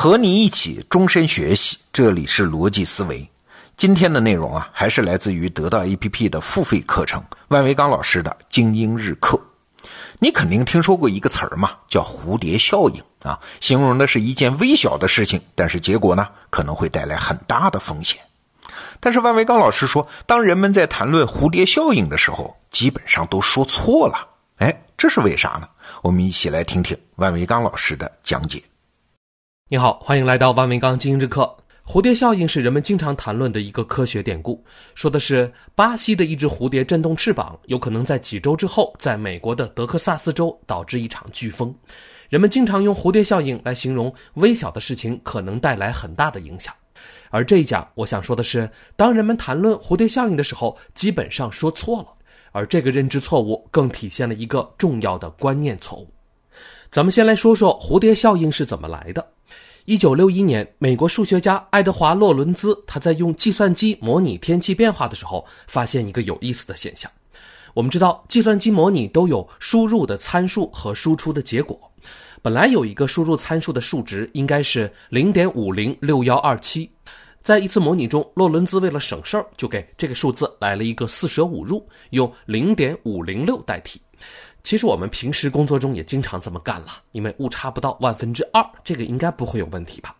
和你一起终身学习，这里是逻辑思维。今天的内容啊，还是来自于得到 APP 的付费课程，万维刚老师的精英日课。你肯定听说过一个词儿嘛，叫蝴蝶效应啊，形容的是一件微小的事情，但是结果呢，可能会带来很大的风险。但是万维刚老师说，当人们在谈论蝴蝶效应的时候，基本上都说错了。哎，这是为啥呢？我们一起来听听万维刚老师的讲解。你好，欢迎来到万维刚精英日课。蝴蝶效应是人们经常谈论的一个科学典故，说的是巴西的一只蝴蝶振动翅膀，有可能在几周之后，在美国的德克萨斯州导致一场飓风。人们经常用蝴蝶效应来形容微小的事情可能带来很大的影响。而这一讲，我想说的是，当人们谈论蝴蝶效应的时候，基本上说错了。而这个认知错误，更体现了一个重要的观念错误。咱们先来说说蝴蝶效应是怎么来的。一九六一年，美国数学家爱德华·洛伦兹他在用计算机模拟天气变化的时候，发现一个有意思的现象。我们知道，计算机模拟都有输入的参数和输出的结果。本来有一个输入参数的数值应该是零点五零六幺二七，在一次模拟中，洛伦兹为了省事儿，就给这个数字来了一个四舍五入，用零点五零六代替。其实我们平时工作中也经常这么干了，因为误差不到万分之二，这个应该不会有问题吧？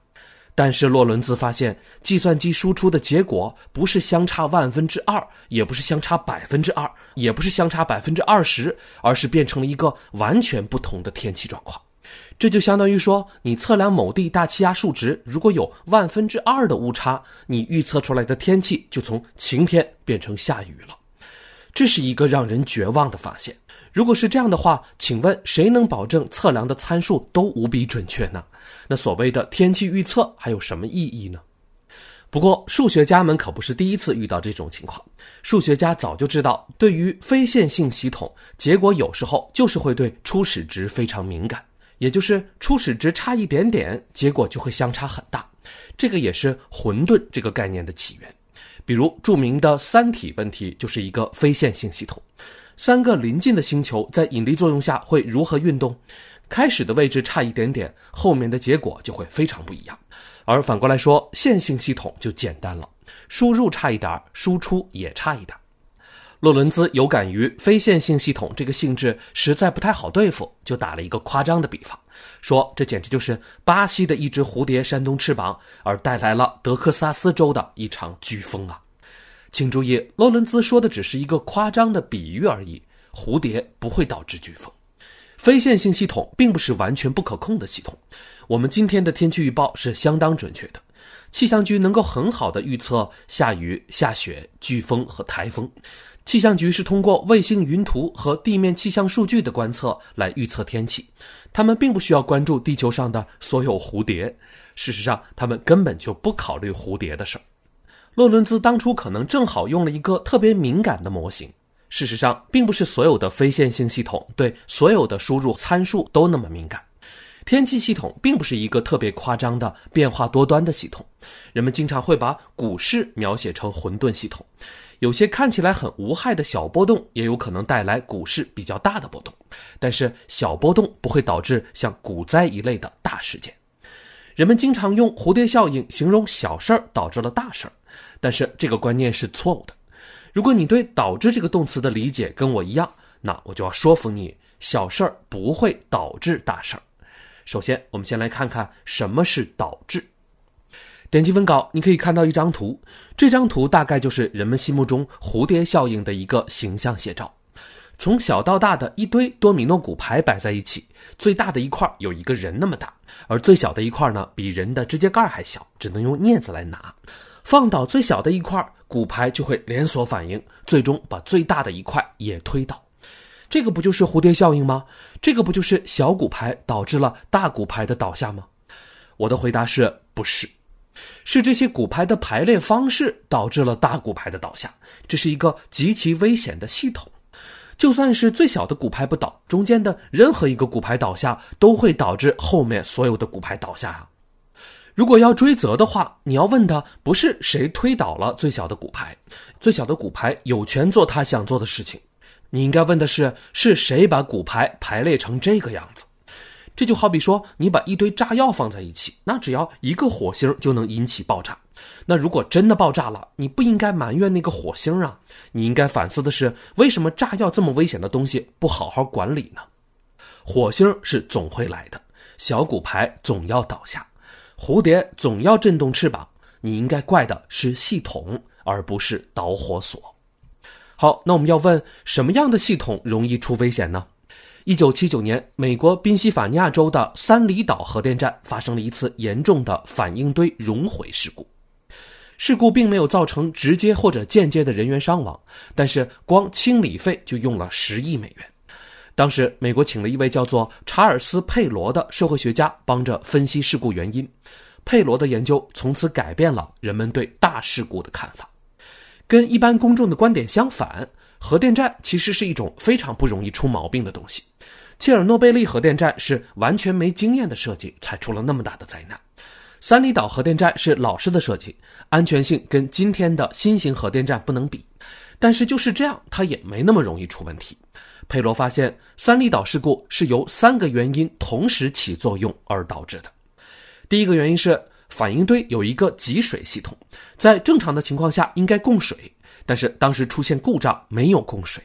但是洛伦兹发现，计算机输出的结果不是相差万分之二，也不是相差百分之二，也不是相差百分之二十，而是变成了一个完全不同的天气状况。这就相当于说，你测量某地大气压数值，如果有万分之二的误差，你预测出来的天气就从晴天变成下雨了。这是一个让人绝望的发现。如果是这样的话，请问谁能保证测量的参数都无比准确呢？那所谓的天气预测还有什么意义呢？不过，数学家们可不是第一次遇到这种情况。数学家早就知道，对于非线性系统，结果有时候就是会对初始值非常敏感，也就是初始值差一点点，结果就会相差很大。这个也是混沌这个概念的起源。比如著名的三体问题就是一个非线性系统。三个临近的星球在引力作用下会如何运动？开始的位置差一点点，后面的结果就会非常不一样。而反过来说，线性系统就简单了，输入差一点，输出也差一点。洛伦兹有感于非线性系统这个性质实在不太好对付，就打了一个夸张的比方，说这简直就是巴西的一只蝴蝶扇动翅膀，而带来了德克萨斯州的一场飓风啊。请注意，洛伦兹说的只是一个夸张的比喻而已。蝴蝶不会导致飓风，非线性系统并不是完全不可控的系统。我们今天的天气预报是相当准确的，气象局能够很好的预测下雨、下雪、飓风和台风。气象局是通过卫星云图和地面气象数据的观测来预测天气，他们并不需要关注地球上的所有蝴蝶。事实上，他们根本就不考虑蝴蝶的事儿。洛伦兹当初可能正好用了一个特别敏感的模型。事实上，并不是所有的非线性系统对所有的输入参数都那么敏感。天气系统并不是一个特别夸张的变化多端的系统。人们经常会把股市描写成混沌系统，有些看起来很无害的小波动，也有可能带来股市比较大的波动。但是小波动不会导致像股灾一类的大事件。人们经常用蝴蝶效应形容小事儿导致了大事儿。但是这个观念是错误的。如果你对“导致”这个动词的理解跟我一样，那我就要说服你，小事儿不会导致大事儿。首先，我们先来看看什么是导致。点击文稿，你可以看到一张图，这张图大概就是人们心目中蝴蝶效应的一个形象写照。从小到大的一堆多米诺骨牌摆在一起，最大的一块有一个人那么大，而最小的一块呢，比人的指甲盖还小，只能用镊子来拿。放倒最小的一块骨牌，就会连锁反应，最终把最大的一块也推倒。这个不就是蝴蝶效应吗？这个不就是小骨牌导致了大骨牌的倒下吗？我的回答是不是？是这些骨牌的排列方式导致了大骨牌的倒下。这是一个极其危险的系统。就算是最小的骨牌不倒，中间的任何一个骨牌倒下，都会导致后面所有的骨牌倒下啊。如果要追责的话，你要问的不是谁推倒了最小的骨牌，最小的骨牌有权做他想做的事情。你应该问的是，是谁把骨牌排列成这个样子？这就好比说，你把一堆炸药放在一起，那只要一个火星就能引起爆炸。那如果真的爆炸了，你不应该埋怨那个火星啊，你应该反思的是，为什么炸药这么危险的东西不好好管理呢？火星是总会来的，小骨牌总要倒下，蝴蝶总要振动翅膀。你应该怪的是系统，而不是导火索。好，那我们要问，什么样的系统容易出危险呢？一九七九年，美国宾夕法尼亚州的三里岛核电站发生了一次严重的反应堆熔毁事故。事故并没有造成直接或者间接的人员伤亡，但是光清理费就用了十亿美元。当时，美国请了一位叫做查尔斯·佩罗的社会学家，帮着分析事故原因。佩罗的研究从此改变了人们对大事故的看法。跟一般公众的观点相反。核电站其实是一种非常不容易出毛病的东西。切尔诺贝利核电站是完全没经验的设计，才出了那么大的灾难。三里岛核电站是老式的设计，安全性跟今天的新型核电站不能比。但是就是这样，它也没那么容易出问题。佩罗发现，三里岛事故是由三个原因同时起作用而导致的。第一个原因是反应堆有一个集水系统，在正常的情况下应该供水。但是当时出现故障，没有供水。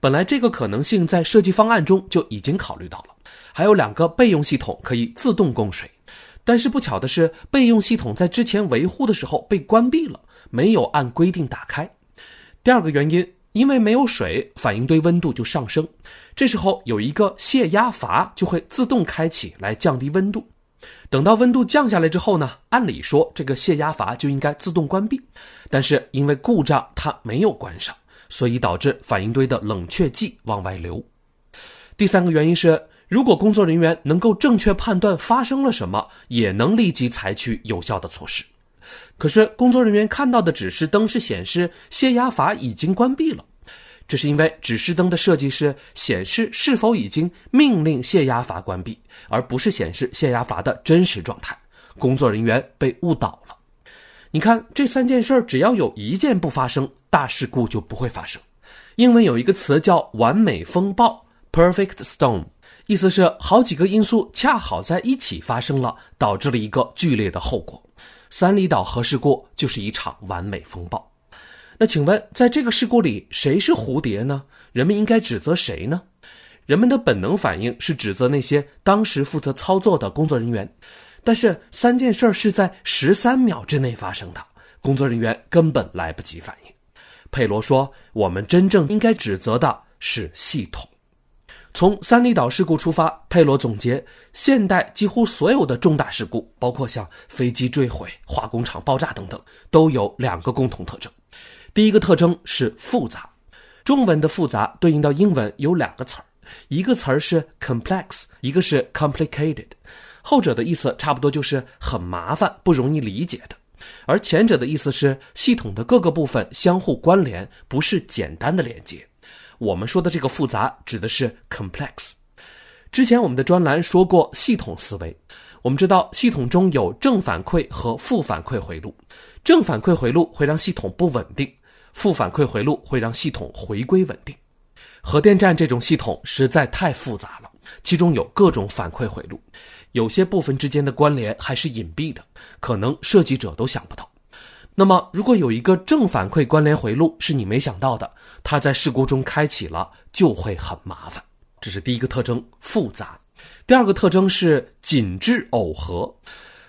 本来这个可能性在设计方案中就已经考虑到了。还有两个备用系统可以自动供水，但是不巧的是，备用系统在之前维护的时候被关闭了，没有按规定打开。第二个原因，因为没有水，反应堆温度就上升。这时候有一个泄压阀就会自动开启来降低温度。等到温度降下来之后呢，按理说这个泄压阀就应该自动关闭，但是因为故障它没有关上，所以导致反应堆的冷却剂往外流。第三个原因是，如果工作人员能够正确判断发生了什么，也能立即采取有效的措施。可是工作人员看到的指示灯是显示泄压阀已经关闭了。这是因为指示灯的设计是显示是否已经命令泄压阀关闭，而不是显示泄压阀的真实状态。工作人员被误导了。你看，这三件事只要有一件不发生，大事故就不会发生。英文有一个词叫“完美风暴 ”（perfect storm），意思是好几个因素恰好在一起发生了，导致了一个剧烈的后果。三里岛核事故就是一场完美风暴。那请问，在这个事故里，谁是蝴蝶呢？人们应该指责谁呢？人们的本能反应是指责那些当时负责操作的工作人员，但是三件事是在十三秒之内发生的，工作人员根本来不及反应。佩罗说：“我们真正应该指责的是系统。”从三里岛事故出发，佩罗总结，现代几乎所有的重大事故，包括像飞机坠毁、化工厂爆炸等等，都有两个共同特征。第一个特征是复杂，中文的复杂对应到英文有两个词儿，一个词儿是 complex，一个是 complicated，后者的意思差不多就是很麻烦、不容易理解的，而前者的意思是系统的各个部分相互关联，不是简单的连接。我们说的这个复杂指的是 complex。之前我们的专栏说过系统思维，我们知道系统中有正反馈和负反馈回路，正反馈回路会让系统不稳定。负反馈回路会让系统回归稳定。核电站这种系统实在太复杂了，其中有各种反馈回路，有些部分之间的关联还是隐蔽的，可能设计者都想不到。那么，如果有一个正反馈关联回路是你没想到的，它在事故中开启了，就会很麻烦。这是第一个特征，复杂。第二个特征是紧致耦合。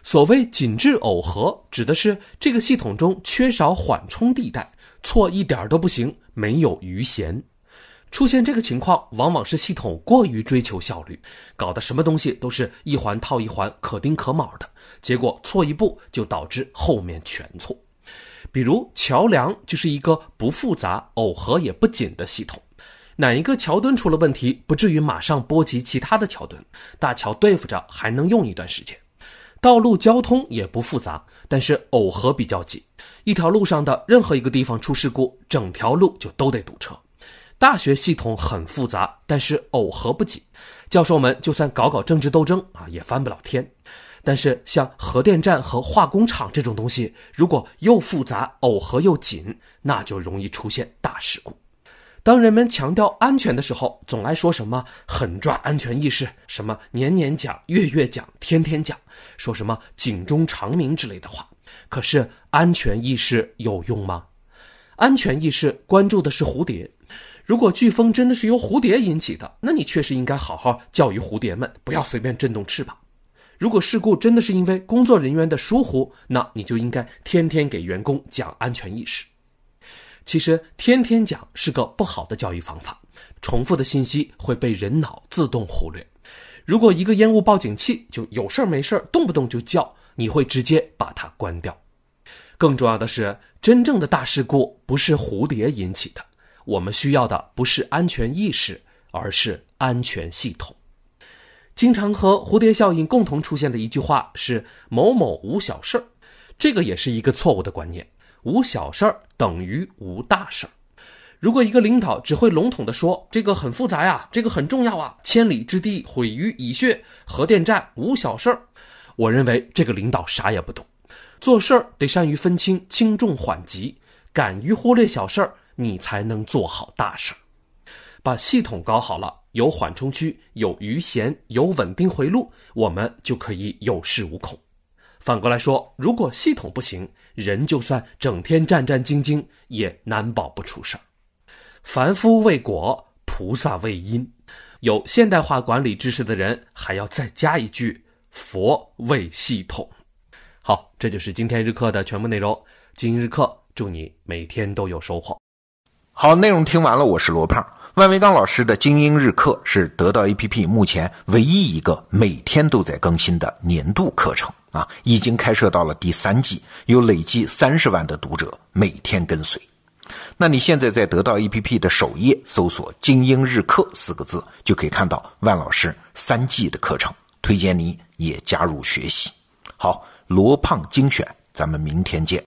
所谓紧致耦合，指的是这个系统中缺少缓冲地带。错一点都不行，没有余弦。出现这个情况，往往是系统过于追求效率，搞得什么东西都是一环套一环，可丁可卯的，结果错一步就导致后面全错。比如桥梁就是一个不复杂、耦合也不紧的系统，哪一个桥墩出了问题，不至于马上波及其他的桥墩，大桥对付着还能用一段时间。道路交通也不复杂，但是耦合比较紧。一条路上的任何一个地方出事故，整条路就都得堵车。大学系统很复杂，但是耦合不紧，教授们就算搞搞政治斗争啊，也翻不了天。但是像核电站和化工厂这种东西，如果又复杂耦合又紧，那就容易出现大事故。当人们强调安全的时候，总爱说什么狠抓安全意识，什么年年讲、月月讲、天天讲，说什么警钟长鸣之类的话。可是安全意识有用吗？安全意识关注的是蝴蝶。如果飓风真的是由蝴蝶引起的，那你确实应该好好教育蝴蝶们，不要随便震动翅膀。如果事故真的是因为工作人员的疏忽，那你就应该天天给员工讲安全意识。其实天天讲是个不好的教育方法，重复的信息会被人脑自动忽略。如果一个烟雾报警器就有事儿没事儿，动不动就叫，你会直接把它关掉。更重要的是，真正的大事故不是蝴蝶引起的，我们需要的不是安全意识，而是安全系统。经常和蝴蝶效应共同出现的一句话是“某某无小事儿”，这个也是一个错误的观念。无小事儿等于无大事儿。如果一个领导只会笼统地说这个很复杂呀，这个很重要啊，千里之堤毁于蚁穴，核电站无小事儿，我认为这个领导啥也不懂。做事儿得善于分清轻重缓急，敢于忽略小事儿，你才能做好大事儿。把系统搞好了，有缓冲区，有余弦，有稳定回路，我们就可以有恃无恐。反过来说，如果系统不行，人就算整天战战兢兢，也难保不出事儿。凡夫为果，菩萨为因。有现代化管理知识的人，还要再加一句：佛为系统。好，这就是今天日课的全部内容。今日课，祝你每天都有收获。好，内容听完了，我是罗胖。万维刚老师的精英日课是得到 APP 目前唯一一个每天都在更新的年度课程啊，已经开设到了第三季，有累计三十万的读者每天跟随。那你现在在得到 APP 的首页搜索“精英日课”四个字，就可以看到万老师三季的课程，推荐你也加入学习。好，罗胖精选，咱们明天见。